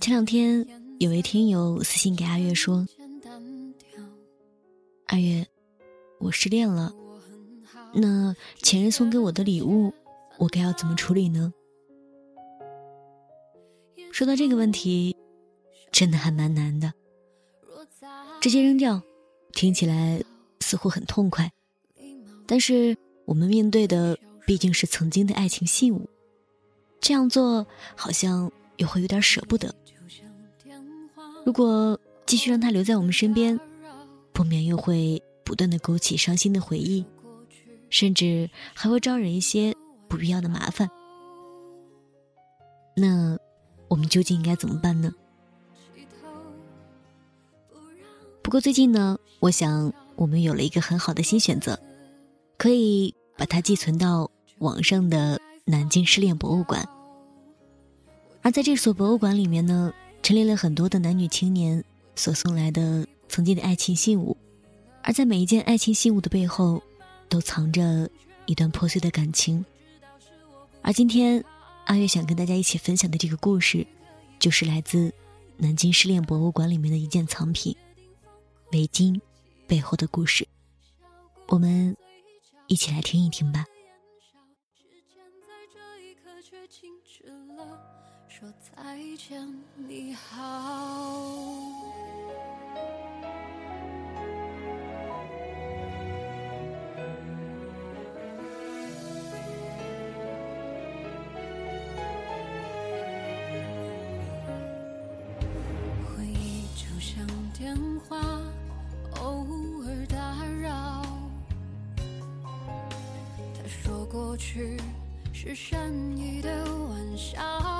前两天有位听友私信给阿月说：“阿月，我失恋了，那前任送给我的礼物，我该要怎么处理呢？”说到这个问题，真的还蛮难的。直接扔掉，听起来似乎很痛快，但是我们面对的毕竟是曾经的爱情信物，这样做好像又会有点舍不得。如果继续让他留在我们身边，不免又会不断的勾起伤心的回忆，甚至还会招惹一些不必要的麻烦。那我们究竟应该怎么办呢？不过最近呢，我想我们有了一个很好的新选择，可以把它寄存到网上的南京失恋博物馆。而在这所博物馆里面呢，陈列了很多的男女青年所送来的曾经的爱情信物，而在每一件爱情信物的背后，都藏着一段破碎的感情。而今天，阿月想跟大家一起分享的这个故事，就是来自南京失恋博物馆里面的一件藏品。围巾背后的故事，我们一起来听一听吧。再见你好。回忆就像电话，偶尔打扰。他说过去是善意的玩笑。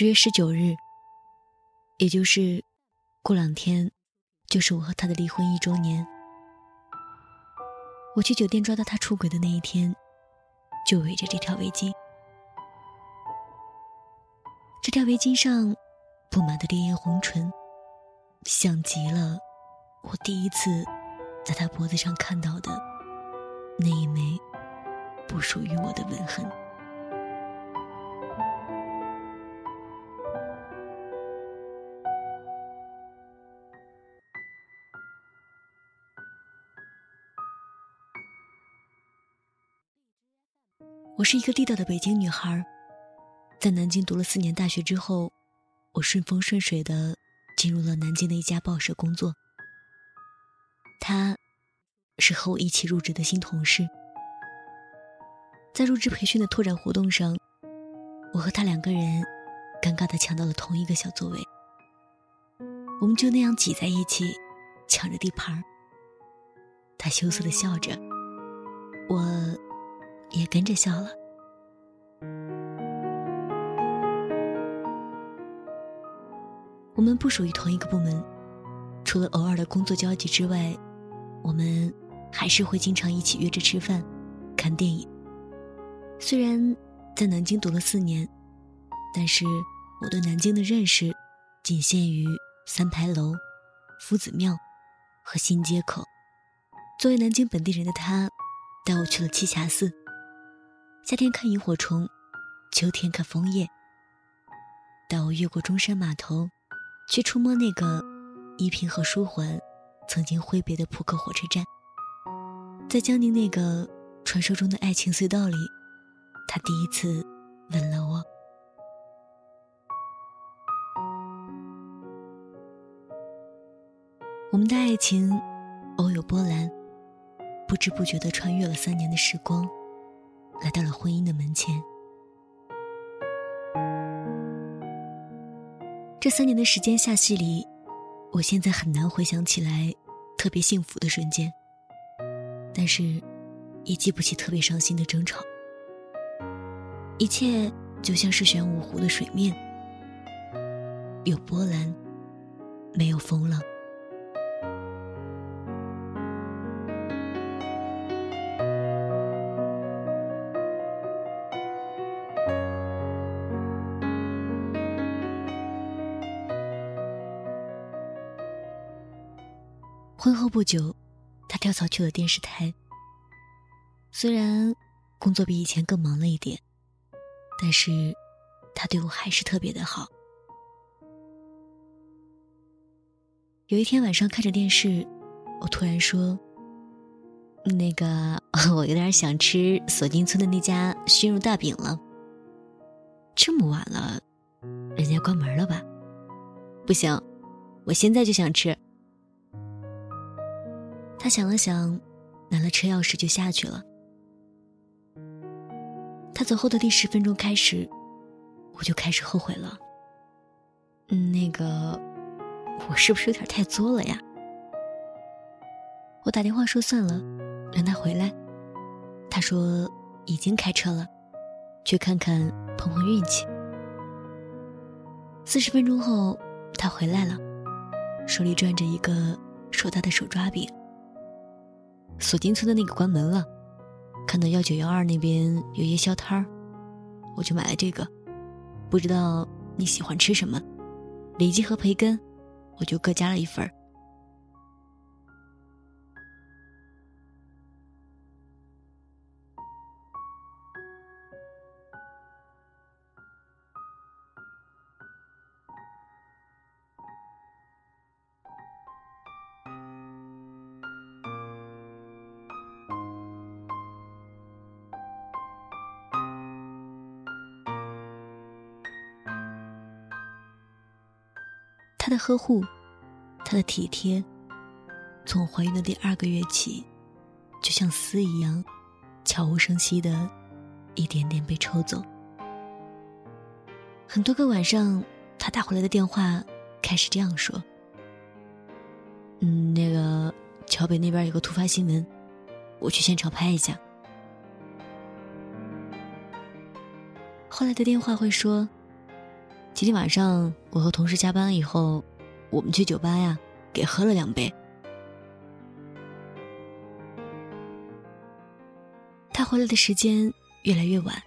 十月十九日，也就是过两天，就是我和他的离婚一周年。我去酒店抓到他出轨的那一天，就围着这条围巾。这条围巾上布满的烈焰红唇，像极了我第一次在他脖子上看到的那一枚不属于我的吻痕。我是一个地道的北京女孩，在南京读了四年大学之后，我顺风顺水的进入了南京的一家报社工作。他，是和我一起入职的新同事。在入职培训的拓展活动上，我和他两个人，尴尬的抢到了同一个小座位。我们就那样挤在一起，抢着地盘儿。他羞涩的笑着，也跟着笑了。我们不属于同一个部门，除了偶尔的工作交集之外，我们还是会经常一起约着吃饭、看电影。虽然在南京读了四年，但是我对南京的认识仅限于三牌楼、夫子庙和新街口。作为南京本地人的他，带我去了栖霞寺。夏天看萤火虫，秋天看枫叶。带我越过中山码头，去触摸那个依萍和舒缓曾经挥别的浦口火车站。在江宁那个传说中的爱情隧道里，他第一次吻了我。我们的爱情偶有波澜，不知不觉地穿越了三年的时光。来到了婚姻的门前。这三年的时间下戏里，我现在很难回想起来特别幸福的瞬间，但是也记不起特别伤心的争吵。一切就像是玄武湖的水面，有波澜，没有风浪。不久，他跳槽去了电视台。虽然工作比以前更忙了一点，但是他对我还是特别的好。有一天晚上看着电视，我突然说：“那个，我有点想吃锁金村的那家熏肉大饼了。这么晚了，人家关门了吧？不行，我现在就想吃。”他想了想，拿了车钥匙就下去了。他走后的第十分钟开始，我就开始后悔了。嗯，那个，我是不是有点太作了呀？我打电话说算了，让他回来。他说已经开车了，去看看碰碰运气。四十分钟后，他回来了，手里攥着一个硕大的手抓饼。锁金村的那个关门了，看到幺九幺二那边有夜宵摊儿，我就买了这个。不知道你喜欢吃什么，里脊和培根，我就各加了一份儿。他的呵护，他的体贴，从怀孕的第二个月起，就像丝一样，悄无声息的，一点点被抽走。很多个晚上，他打回来的电话开始这样说：“嗯，那个桥北那边有个突发新闻，我去现场拍一下。”后来的电话会说。今天晚上我和同事加班以后，我们去酒吧呀，给喝了两杯。他回来的时间越来越晚，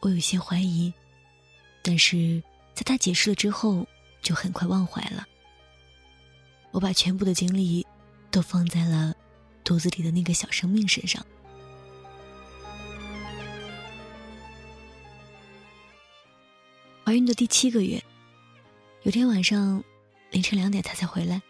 我有些怀疑，但是在他解释了之后，就很快忘怀了。我把全部的精力都放在了肚子里的那个小生命身上。怀孕的第七个月，有天晚上凌晨两点，他才回来。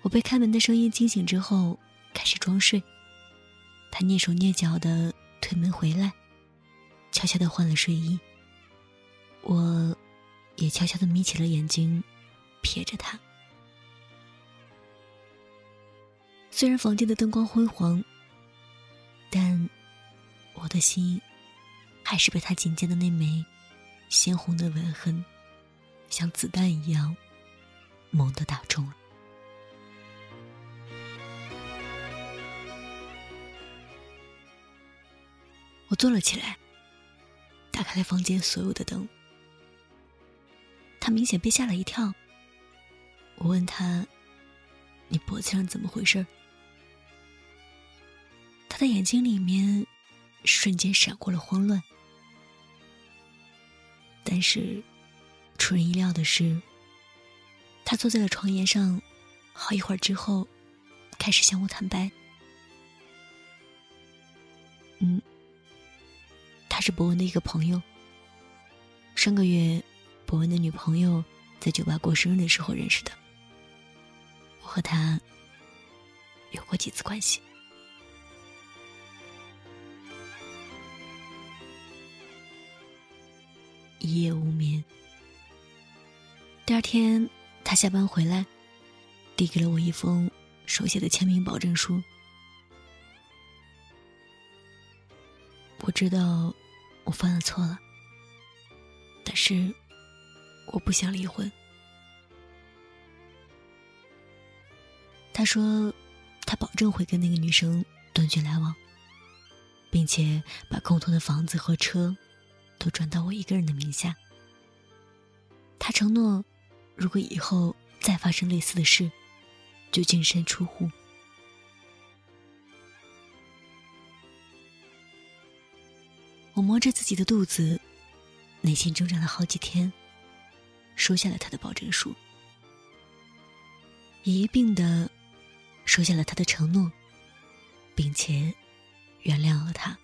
我被开门的声音惊醒之后，开始装睡。他蹑手蹑脚的推门回来，悄悄的换了睡衣。我，也悄悄的眯起了眼睛，瞥着他。虽然房间的灯光昏黄，但我的心，还是被他颈间的那枚。鲜红的吻痕，像子弹一样猛地打中了。我坐了起来，打开了房间所有的灯。他明显被吓了一跳。我问他：“你脖子上怎么回事？”他的眼睛里面瞬间闪过了慌乱。但是，出人意料的是，他坐在了床沿上，好一会儿之后，开始向我坦白：“嗯，他是博文的一个朋友。上个月，博文的女朋友在酒吧过生日的时候认识的。我和他有过几次关系。”一夜无眠。第二天，他下班回来，递给了我一封手写的签名保证书。我知道我犯了错了，但是我不想离婚。他说，他保证会跟那个女生断绝来往，并且把共同的房子和车。都转到我一个人的名下。他承诺，如果以后再发生类似的事，就净身出户。我摸着自己的肚子，内心挣扎了好几天，收下了他的保证书，一并的收下了他的承诺，并且原谅了他。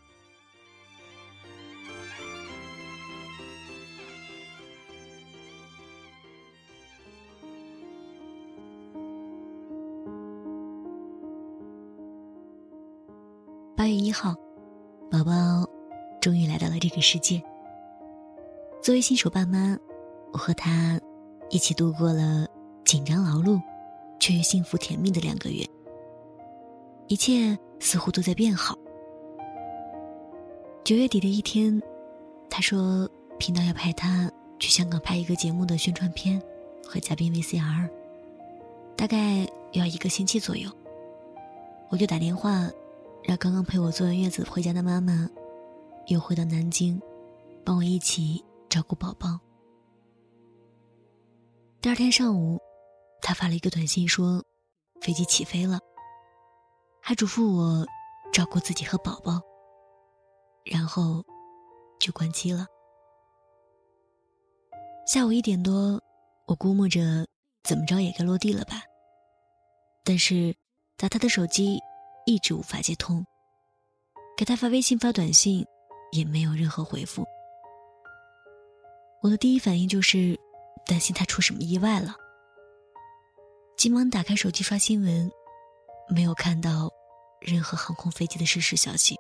一号，宝宝终于来到了这个世界。作为新手爸妈，我和他一起度过了紧张劳碌却又幸福甜蜜的两个月。一切似乎都在变好。九月底的一天，他说频道要派他去香港拍一个节目的宣传片和嘉宾 VCR，大概要一个星期左右。我就打电话。让刚刚陪我坐完月子回家的妈妈，又回到南京，帮我一起照顾宝宝。第二天上午，他发了一个短信说，飞机起飞了，还嘱咐我照顾自己和宝宝，然后就关机了。下午一点多，我估摸着怎么着也该落地了吧，但是打他的手机。一直无法接通，给他发微信、发短信，也没有任何回复。我的第一反应就是担心他出什么意外了，急忙打开手机刷新闻，没有看到任何航空飞机的失事消息。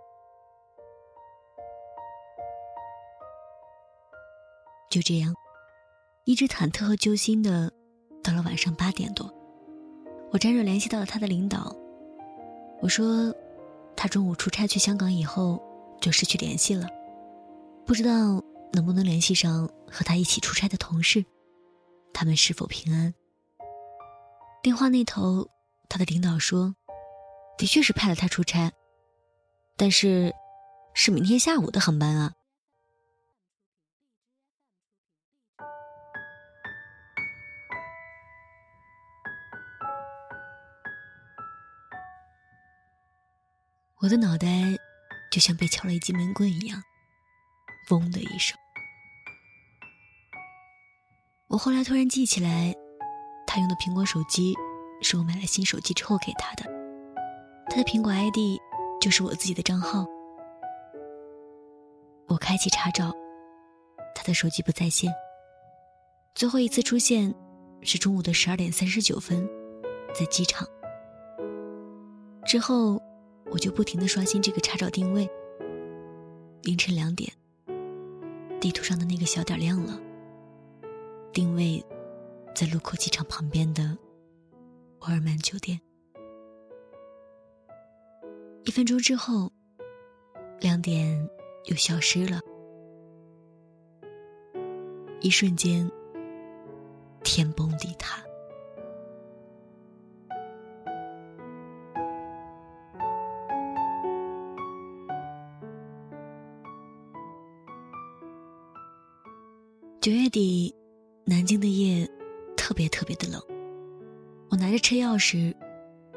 就这样，一直忐忑和揪心的，到了晚上八点多，我辗转联系到了他的领导。我说，他中午出差去香港以后就失去联系了，不知道能不能联系上和他一起出差的同事，他们是否平安？电话那头，他的领导说，的确是派了他出差，但是是明天下午的航班啊。我的脑袋就像被敲了一记闷棍一样，嗡的一声。我后来突然记起来，他用的苹果手机是我买了新手机之后给他的，他的苹果 ID 就是我自己的账号。我开启查找，他的手机不在线。最后一次出现是中午的十二点三十九分，在机场。之后。我就不停的刷新这个查找定位。凌晨两点，地图上的那个小点亮了。定位在禄口机场旁边的沃尔曼酒店。一分钟之后，亮点又消失了。一瞬间，天崩地塌。九月底，南京的夜特别特别的冷。我拿着车钥匙，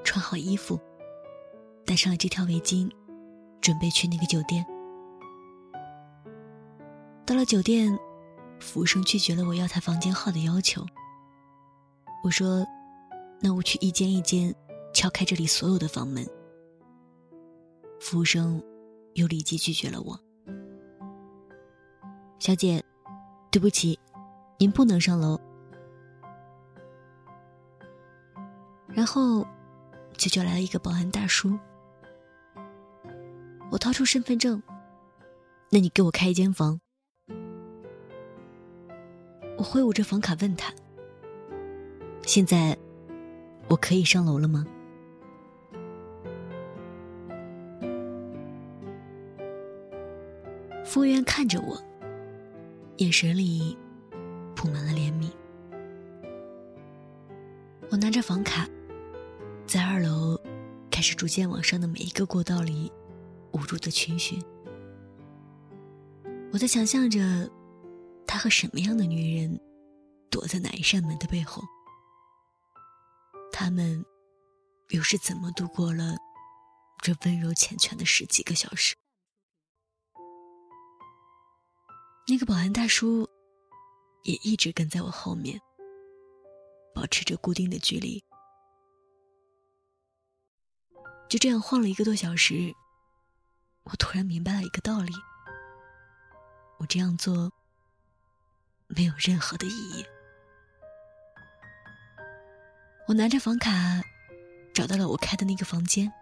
穿好衣服，戴上了这条围巾，准备去那个酒店。到了酒店，服务生拒绝了我要他房间号的要求。我说：“那我去一间一间敲开这里所有的房门。”服务生又立即拒绝了我。小姐。对不起，您不能上楼。然后，就叫来了一个保安大叔。我掏出身份证，那你给我开一间房。我挥舞着房卡问他：“现在，我可以上楼了吗？”服务员看着我。眼神里铺满了怜悯。我拿着房卡，在二楼开始逐渐往上的每一个过道里无助的群寻。我在想象着，他和什么样的女人躲在哪一扇门的背后？他们又是怎么度过了这温柔缱绻的十几个小时？那个保安大叔也一直跟在我后面，保持着固定的距离。就这样晃了一个多小时，我突然明白了一个道理：我这样做没有任何的意义。我拿着房卡，找到了我开的那个房间。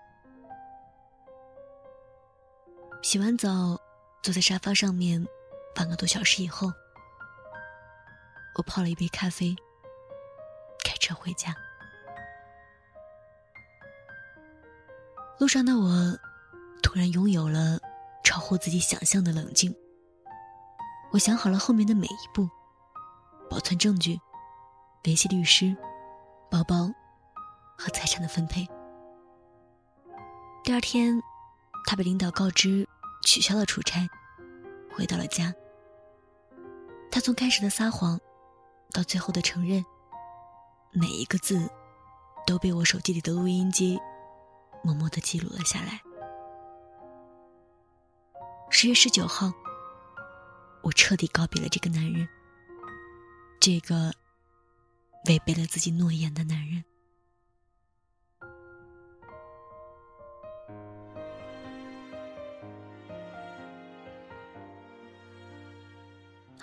洗完澡，坐在沙发上面，半个多小时以后，我泡了一杯咖啡，开车回家。路上的我，突然拥有了超乎自己想象的冷静。我想好了后面的每一步，保存证据，联系律师。包包和财产的分配。第二天，他被领导告知取消了出差，回到了家。他从开始的撒谎，到最后的承认，每一个字都被我手机里的录音机默默的记录了下来。十月十九号，我彻底告别了这个男人，这个。违背了自己诺言的男人。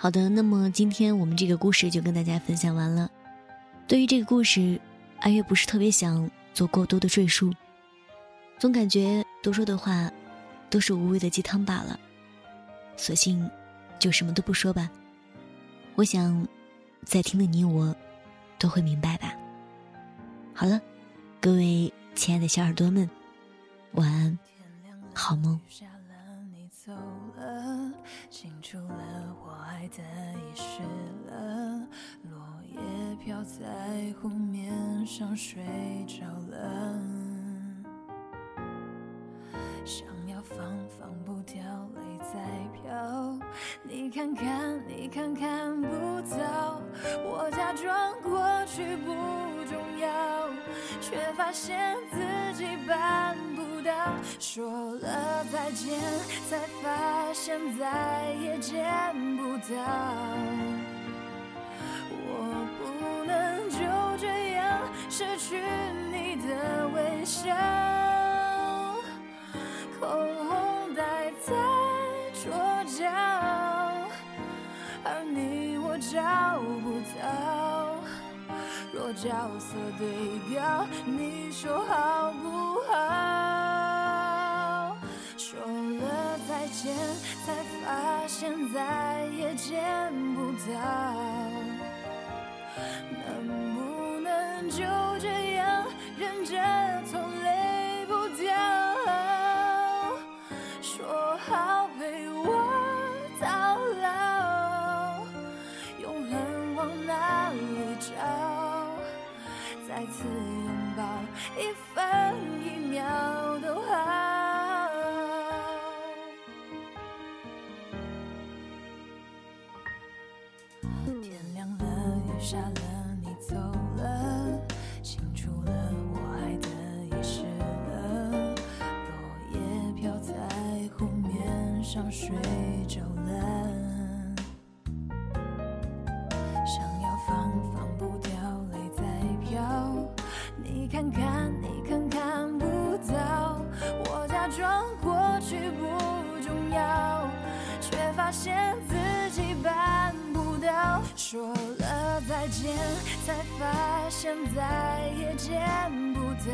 好的，那么今天我们这个故事就跟大家分享完了。对于这个故事，阿月不是特别想做过多的赘述，总感觉多说的话都是无谓的鸡汤罢了，索性就什么都不说吧。我想，在听的你我。都会明白吧。好了，各位亲爱的小耳朵们，晚安，好梦。的遗失了，落叶飘在湖面上睡着了想要放放不掉，泪在飘。你看看，你看看不到，我假装过去不重要，却发现自己办不到。说了再见，才发现再也见到。我不能就这样失去你的微笑。口红戴在桌角，而你我找不到。若角色对调，你说好不好？说了再见，才发现再也见不到能不能就这样忍着痛泪不掉说好陪我到老永恒往哪里找？再次拥抱一下了，你走了，清楚了，我爱的遗失了，落叶飘在湖面上睡着了，想要放，放不掉，泪在飘，你看看，你看看不到，我假装过去不重要，却发现自己办不到，说了。说再见，才发现再也见不到。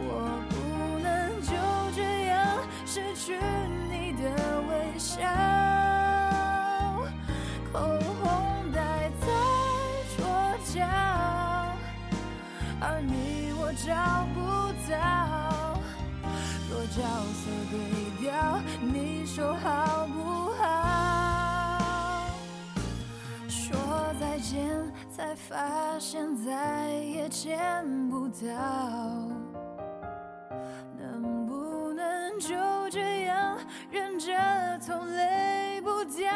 我不能就这样失去你的微笑。口红戴在桌角，而你我找不到。若角色对调，你说好不好才发现再也见不到。能不能就这样忍着痛泪不掉